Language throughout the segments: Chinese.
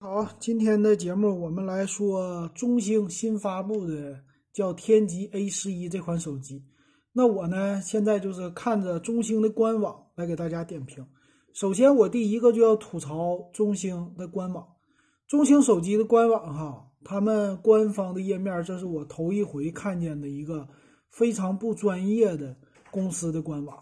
好，今天的节目我们来说中兴新发布的叫天极 A 十一这款手机。那我呢，现在就是看着中兴的官网来给大家点评。首先，我第一个就要吐槽中兴的官网。中兴手机的官网哈，他们官方的页面，这是我头一回看见的一个非常不专业的公司的官网，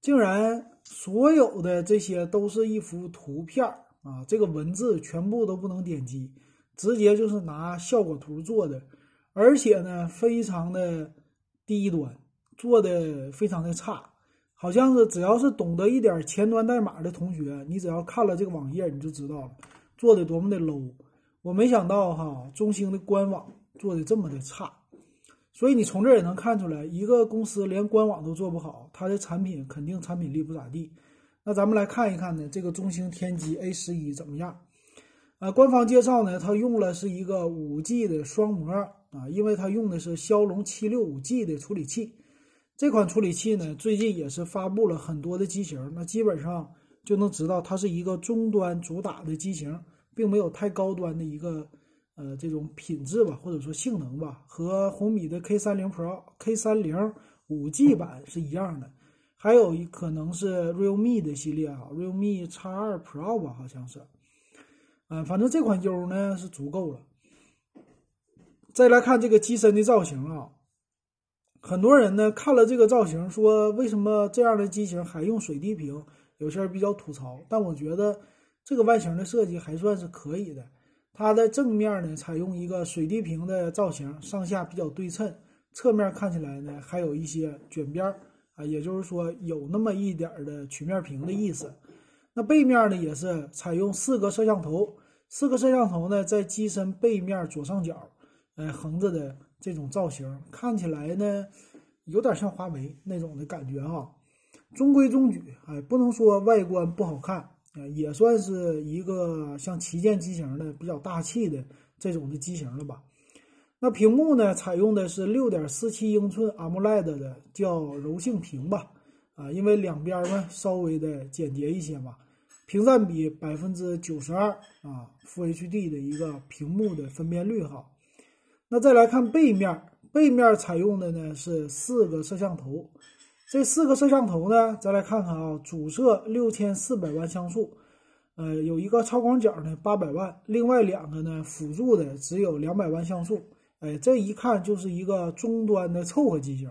竟然所有的这些都是一幅图片儿。啊，这个文字全部都不能点击，直接就是拿效果图做的，而且呢，非常的低端，做的非常的差，好像是只要是懂得一点前端代码的同学，你只要看了这个网页，你就知道了，做的多么的 low。我没想到哈，中兴的官网做的这么的差，所以你从这也能看出来，一个公司连官网都做不好，它的产品肯定产品力不咋地。那咱们来看一看呢，这个中兴天机 A 十一怎么样？啊，官方介绍呢，它用了是一个五 G 的双模啊，因为它用的是骁龙七六五 G 的处理器。这款处理器呢，最近也是发布了很多的机型，那基本上就能知道它是一个中端主打的机型，并没有太高端的一个呃这种品质吧，或者说性能吧，和红米的 K 三零 Pro、K 三零五 G 版是一样的。还有一可能是 Realme 的系列啊，Realme X 二 Pro 吧，好像是，嗯，反正这款 U 呢是足够了。再来看这个机身的造型啊，很多人呢看了这个造型，说为什么这样的机型还用水滴屏？有些人比较吐槽，但我觉得这个外形的设计还算是可以的。它的正面呢采用一个水滴屏的造型，上下比较对称，侧面看起来呢还有一些卷边儿。啊，也就是说有那么一点的曲面屏的意思。那背面呢，也是采用四个摄像头，四个摄像头呢在机身背面左上角，哎，横着的这种造型，看起来呢有点像华为那种的感觉啊。中规中矩，哎，不能说外观不好看，啊，也算是一个像旗舰机型的比较大气的这种的机型了吧。那屏幕呢？采用的是六点四七英寸 AMOLED 的，叫柔性屏吧？啊，因为两边呢稍微的简洁一些嘛。屏占比百分之九十二啊，FHD 的一个屏幕的分辨率哈。那再来看背面，背面采用的呢是四个摄像头。这四个摄像头呢，再来看看啊，主摄六千四百万像素，呃，有一个超广角呢八百万，另外两个呢辅助的只有两百万像素。哎，这一看就是一个中端的凑合机型，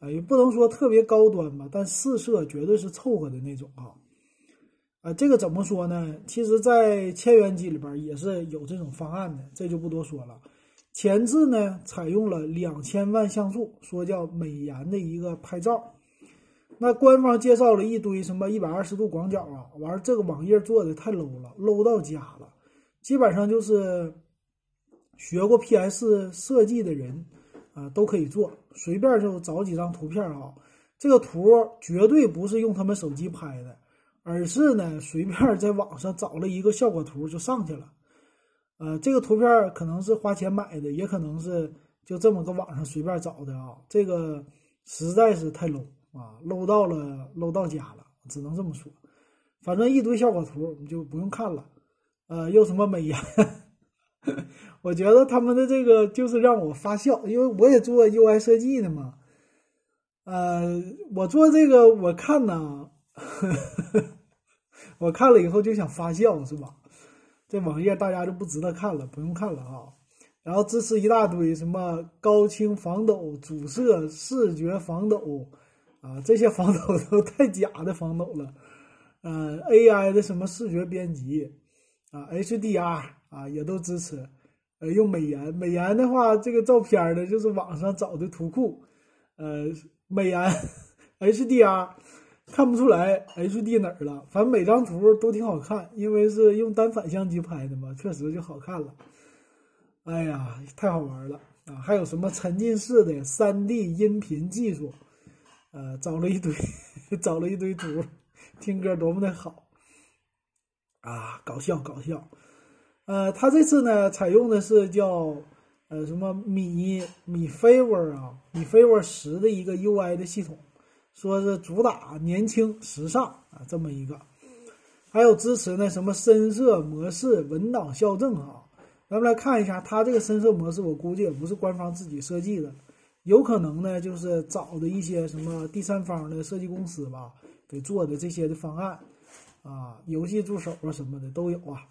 哎，也不能说特别高端吧，但四摄绝对是凑合的那种啊。啊，这个怎么说呢？其实，在千元机里边也是有这种方案的，这就不多说了。前置呢，采用了两千万像素，说叫美颜的一个拍照。那官方介绍了一堆什么一百二十度广角啊，完这个网页做的太 low 了，low 到家了，基本上就是。学过 PS 设计的人，啊，都可以做，随便就找几张图片啊。这个图绝对不是用他们手机拍的，而是呢随便在网上找了一个效果图就上去了。呃，这个图片可能是花钱买的，也可能是就这么个网上随便找的啊。这个实在是太 low 啊，low 到了 low 到家了，只能这么说。反正一堆效果图你就不用看了，呃，又什么美颜。我觉得他们的这个就是让我发笑，因为我也做 UI 设计的嘛。呃，我做这个，我看呢，我看了以后就想发笑，是吧？这网页大家就不值得看了，不用看了啊。然后支持一大堆什么高清防抖、主摄视觉防抖啊，这些防抖都太假的防抖了。呃，AI 的什么视觉编辑啊，HDR。啊，也都支持，呃，用美颜。美颜的话，这个照片呢，就是网上找的图库，呃，美颜 HDR 看不出来 HD 哪儿了，反正每张图都挺好看，因为是用单反相机拍的嘛，确实就好看了。哎呀，太好玩了啊！还有什么沉浸式的 3D 音频技术，呃，找了一堆，找了一堆图，听歌多么的好啊！搞笑，搞笑。呃，它这次呢，采用的是叫呃什么米米 Favor 啊，米 Favor 十的一个 UI 的系统，说是主打年轻时尚啊，这么一个。还有支持呢什么深色模式、文档校正哈。咱们来看一下，它这个深色模式，我估计也不是官方自己设计的，有可能呢就是找的一些什么第三方的设计公司吧，给做的这些的方案啊，游戏助手啊什么的都有啊。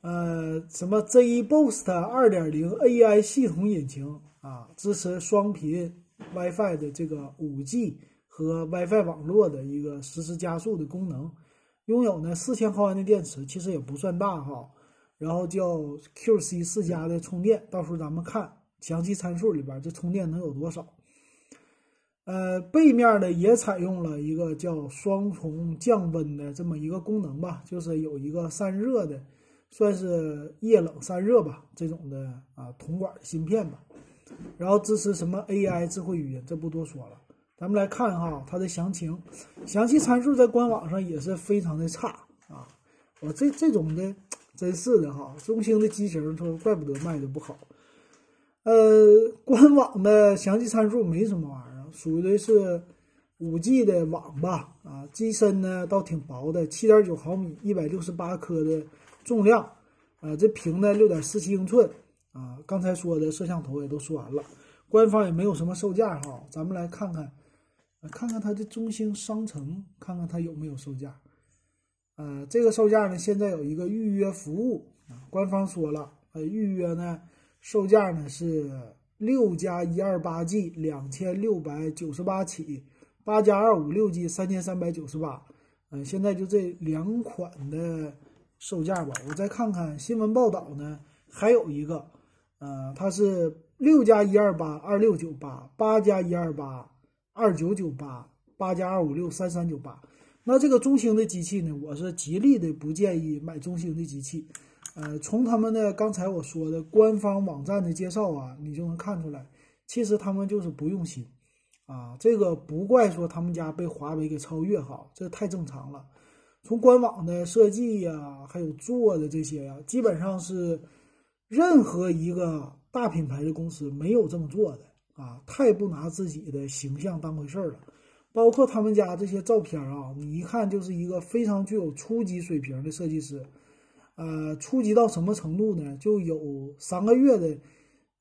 呃，什么 ZBoost 二点零 AI 系统引擎啊，支持双频 WiFi 的这个五 G 和 WiFi 网络的一个实时加速的功能，拥有呢四千毫安的电池，其实也不算大哈。然后叫 QC 四加的充电，到时候咱们看详细参数里边这充电能有多少。呃，背面呢也采用了一个叫双重降温的这么一个功能吧，就是有一个散热的。算是液冷散热吧，这种的啊铜管芯片吧，然后支持什么 AI 智慧语音，这不多说了。咱们来看哈它的详情，详细参数在官网上也是非常的差啊。我这这种的真是的哈，中兴的机型说怪不得卖的不好。呃，官网的详细参数没什么玩意儿，属于的是五 G 的网吧啊，机身呢倒挺薄的，七点九毫米，一百六十八克的。重量，啊，这屏呢六点四七英寸，啊，刚才说的摄像头也都说完了，官方也没有什么售价哈，咱们来看看，看看它的中兴商城，看看它有没有售价，呃，这个售价呢现在有一个预约服务啊，官方说了，呃，预约呢售价呢是六加一二八 G 两千六百九十八起，八加二五六 G 三千三百九十八，嗯，现在就这两款的。售价吧，我再看看新闻报道呢，还有一个，呃，它是六加一二八二六九八，八加一二八二九九八，八加二五六三三九八。那这个中兴的机器呢，我是极力的不建议买中兴的机器。呃，从他们的刚才我说的官方网站的介绍啊，你就能看出来，其实他们就是不用心啊。这个不怪说他们家被华为给超越哈，这太正常了。从官网的设计呀，还有做的这些呀，基本上是任何一个大品牌的公司没有这么做的啊，太不拿自己的形象当回事儿了。包括他们家这些照片啊，你一看就是一个非常具有初级水平的设计师。呃，初级到什么程度呢？就有三个月的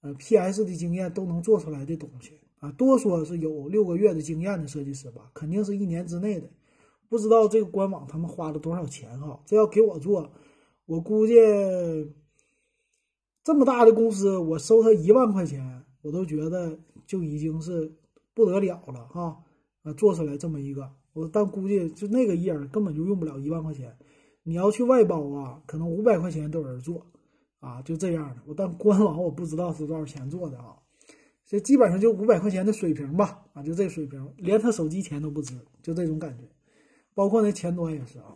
呃 PS 的经验都能做出来的东西啊，多说是有六个月的经验的设计师吧，肯定是一年之内的。不知道这个官网他们花了多少钱哈？这要给我做，我估计这么大的公司，我收他一万块钱，我都觉得就已经是不得了了哈。啊，做出来这么一个，我但估计就那个页根本就用不了一万块钱。你要去外包啊，可能五百块钱都有人做啊，就这样的。我但官网我不知道是多少钱做的啊，这基本上就五百块钱的水平吧啊，就这水平，连他手机钱都不值，就这种感觉。包括那前端也是啊，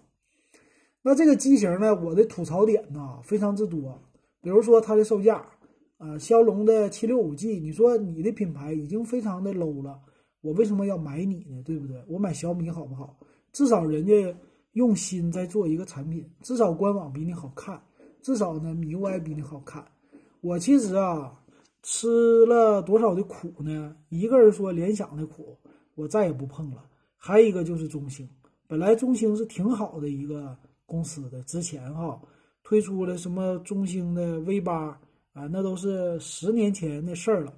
那这个机型呢，我的吐槽点呢非常之多，比如说它的售价，啊，骁龙的七六五 G，你说你的品牌已经非常的 low 了，我为什么要买你呢？对不对？我买小米好不好？至少人家用心在做一个产品，至少官网比你好看，至少呢米 UI 比你好看。我其实啊吃了多少的苦呢？一个人说联想的苦，我再也不碰了。还有一个就是中兴。本来中兴是挺好的一个公司的，之前哈推出了什么中兴的 V 八啊，那都是十年前的事儿了。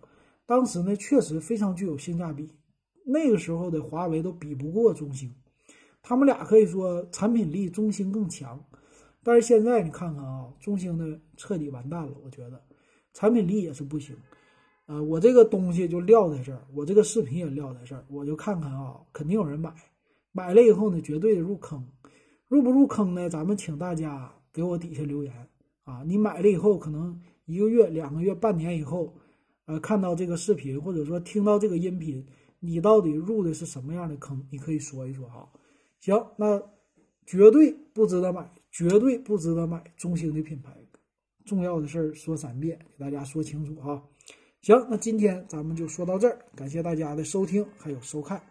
当时呢确实非常具有性价比，那个时候的华为都比不过中兴，他们俩可以说产品力中兴更强。但是现在你看看啊，中兴的彻底完蛋了，我觉得产品力也是不行。呃，我这个东西就撂在这儿，我这个视频也撂在这儿，我就看看啊，肯定有人买。买了以后呢，绝对的入坑，入不入坑呢？咱们请大家给我底下留言啊！你买了以后，可能一个月、两个月、半年以后，呃，看到这个视频或者说听到这个音频，你到底入的是什么样的坑？你可以说一说哈。行，那绝对不值得买，绝对不值得买中兴的品牌。重要的事儿说三遍，给大家说清楚啊。行，那今天咱们就说到这儿，感谢大家的收听还有收看。